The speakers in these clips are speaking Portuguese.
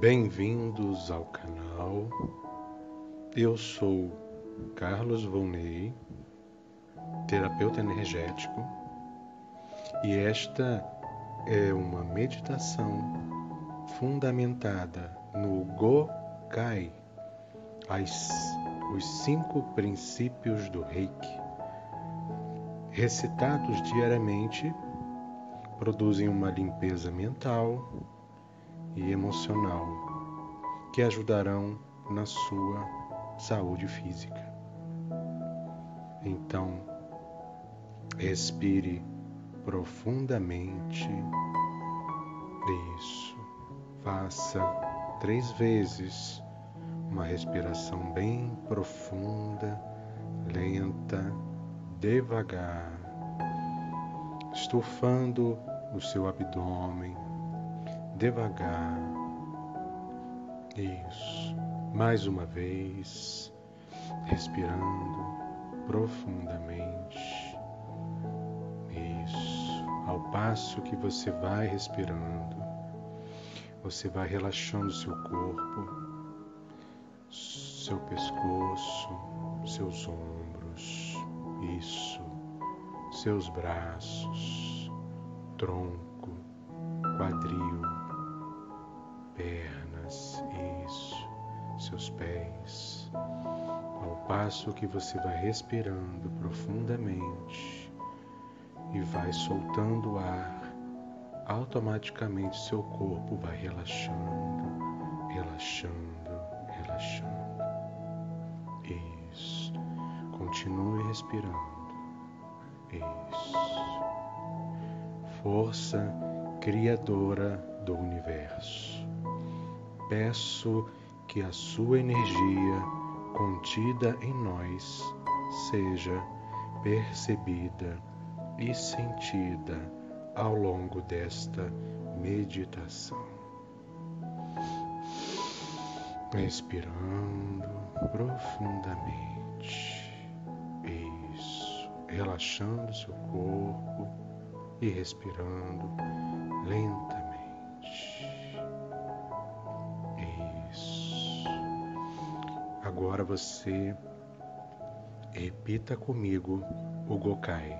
Bem-vindos ao canal. Eu sou Carlos Volney, terapeuta energético, e esta é uma meditação fundamentada no Gokai, as, os cinco princípios do Reiki. Recitados diariamente, produzem uma limpeza mental e emocional que ajudarão na sua saúde física. Então, respire profundamente. Isso. Faça três vezes uma respiração bem profunda, lenta, devagar, estufando o seu abdômen devagar. Isso. Mais uma vez, respirando profundamente. Isso. Ao passo que você vai respirando, você vai relaxando seu corpo, seu pescoço, seus ombros. Isso. Seus braços, tronco, quadril pernas, isso, seus pés, ao passo que você vai respirando profundamente e vai soltando o ar, automaticamente seu corpo vai relaxando, relaxando, relaxando. Isso. Continue respirando. Isso. Força criadora do universo peço que a sua energia contida em nós seja percebida e sentida ao longo desta meditação. Respirando profundamente. Isso. Relaxando seu corpo e respirando lentamente. Agora você repita comigo o Gokai.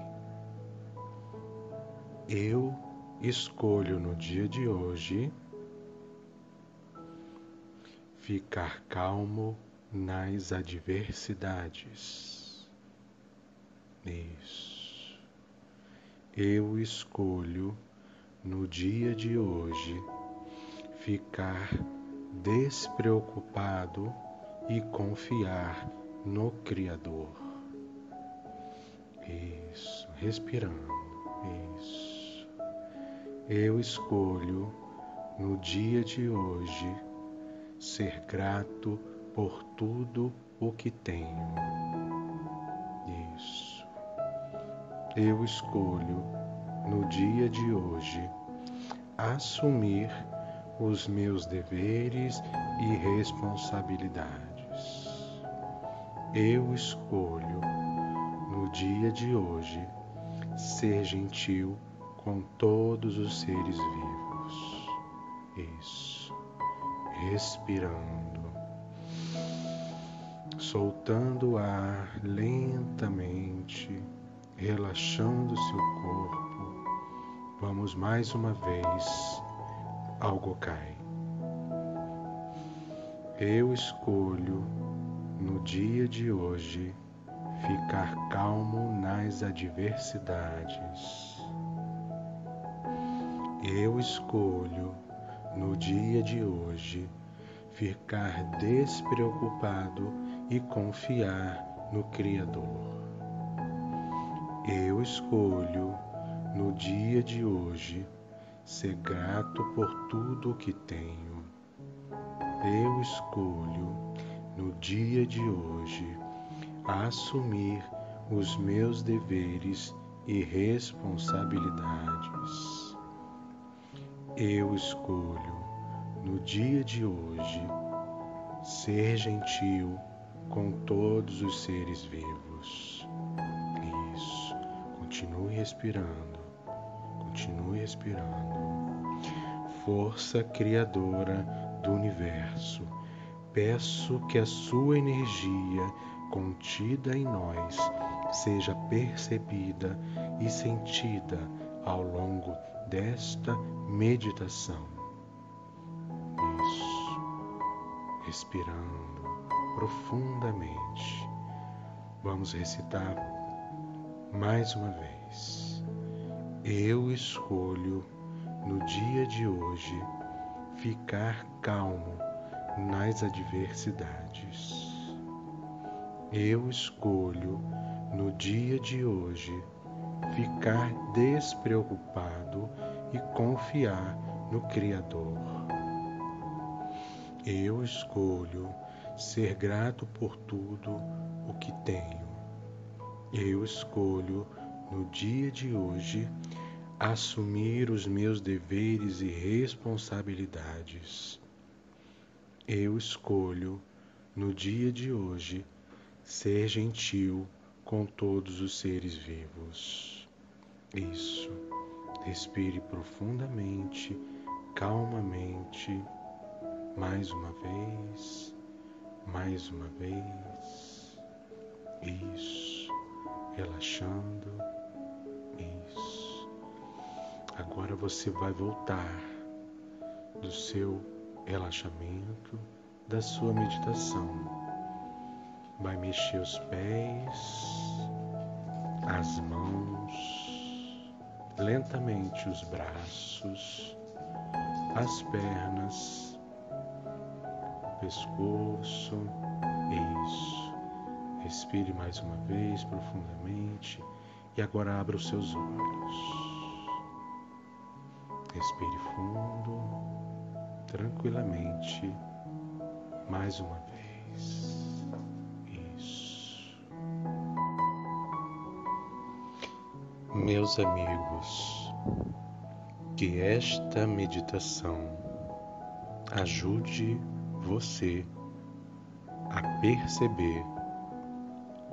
Eu escolho no dia de hoje ficar calmo nas adversidades. Isso. Eu escolho no dia de hoje ficar despreocupado e confiar no Criador. Isso, respirando. Isso. Eu escolho no dia de hoje ser grato por tudo o que tenho. Isso. Eu escolho no dia de hoje assumir os meus deveres e responsabilidades eu escolho no dia de hoje ser gentil com todos os seres vivos. Isso. Respirando. Soltando o ar lentamente, relaxando seu corpo. Vamos mais uma vez ao Gokai. Eu escolho no dia de hoje, ficar calmo nas adversidades. Eu escolho, no dia de hoje, ficar despreocupado e confiar no Criador. Eu escolho, no dia de hoje, ser grato por tudo o que tenho. Eu escolho no dia de hoje, assumir os meus deveres e responsabilidades. Eu escolho, no dia de hoje, ser gentil com todos os seres vivos. Isso. Continue respirando. Continue respirando. Força criadora do universo, peço que a sua energia contida em nós seja percebida e sentida ao longo desta meditação. Isso. Respirando profundamente. Vamos recitar mais uma vez. Eu escolho no dia de hoje ficar calmo nas adversidades. Eu escolho no dia de hoje ficar despreocupado e confiar no Criador. Eu escolho ser grato por tudo o que tenho. Eu escolho no dia de hoje assumir os meus deveres e responsabilidades. Eu escolho no dia de hoje ser gentil com todos os seres vivos. Isso. Respire profundamente, calmamente, mais uma vez, mais uma vez. Isso. Relaxando. Agora você vai voltar do seu relaxamento, da sua meditação vai mexer os pés, as mãos, lentamente os braços, as pernas, o pescoço. Isso. Respire mais uma vez profundamente e agora abra os seus olhos. Respire fundo, tranquilamente, mais uma vez. Meus amigos, que esta meditação ajude você a perceber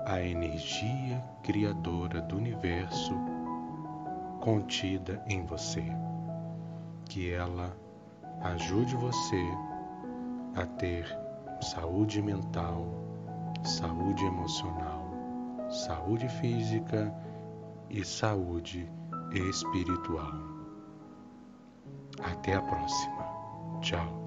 a energia criadora do universo contida em você. Que ela ajude você a ter saúde mental, saúde emocional, saúde física e saúde espiritual. Até a próxima. Tchau.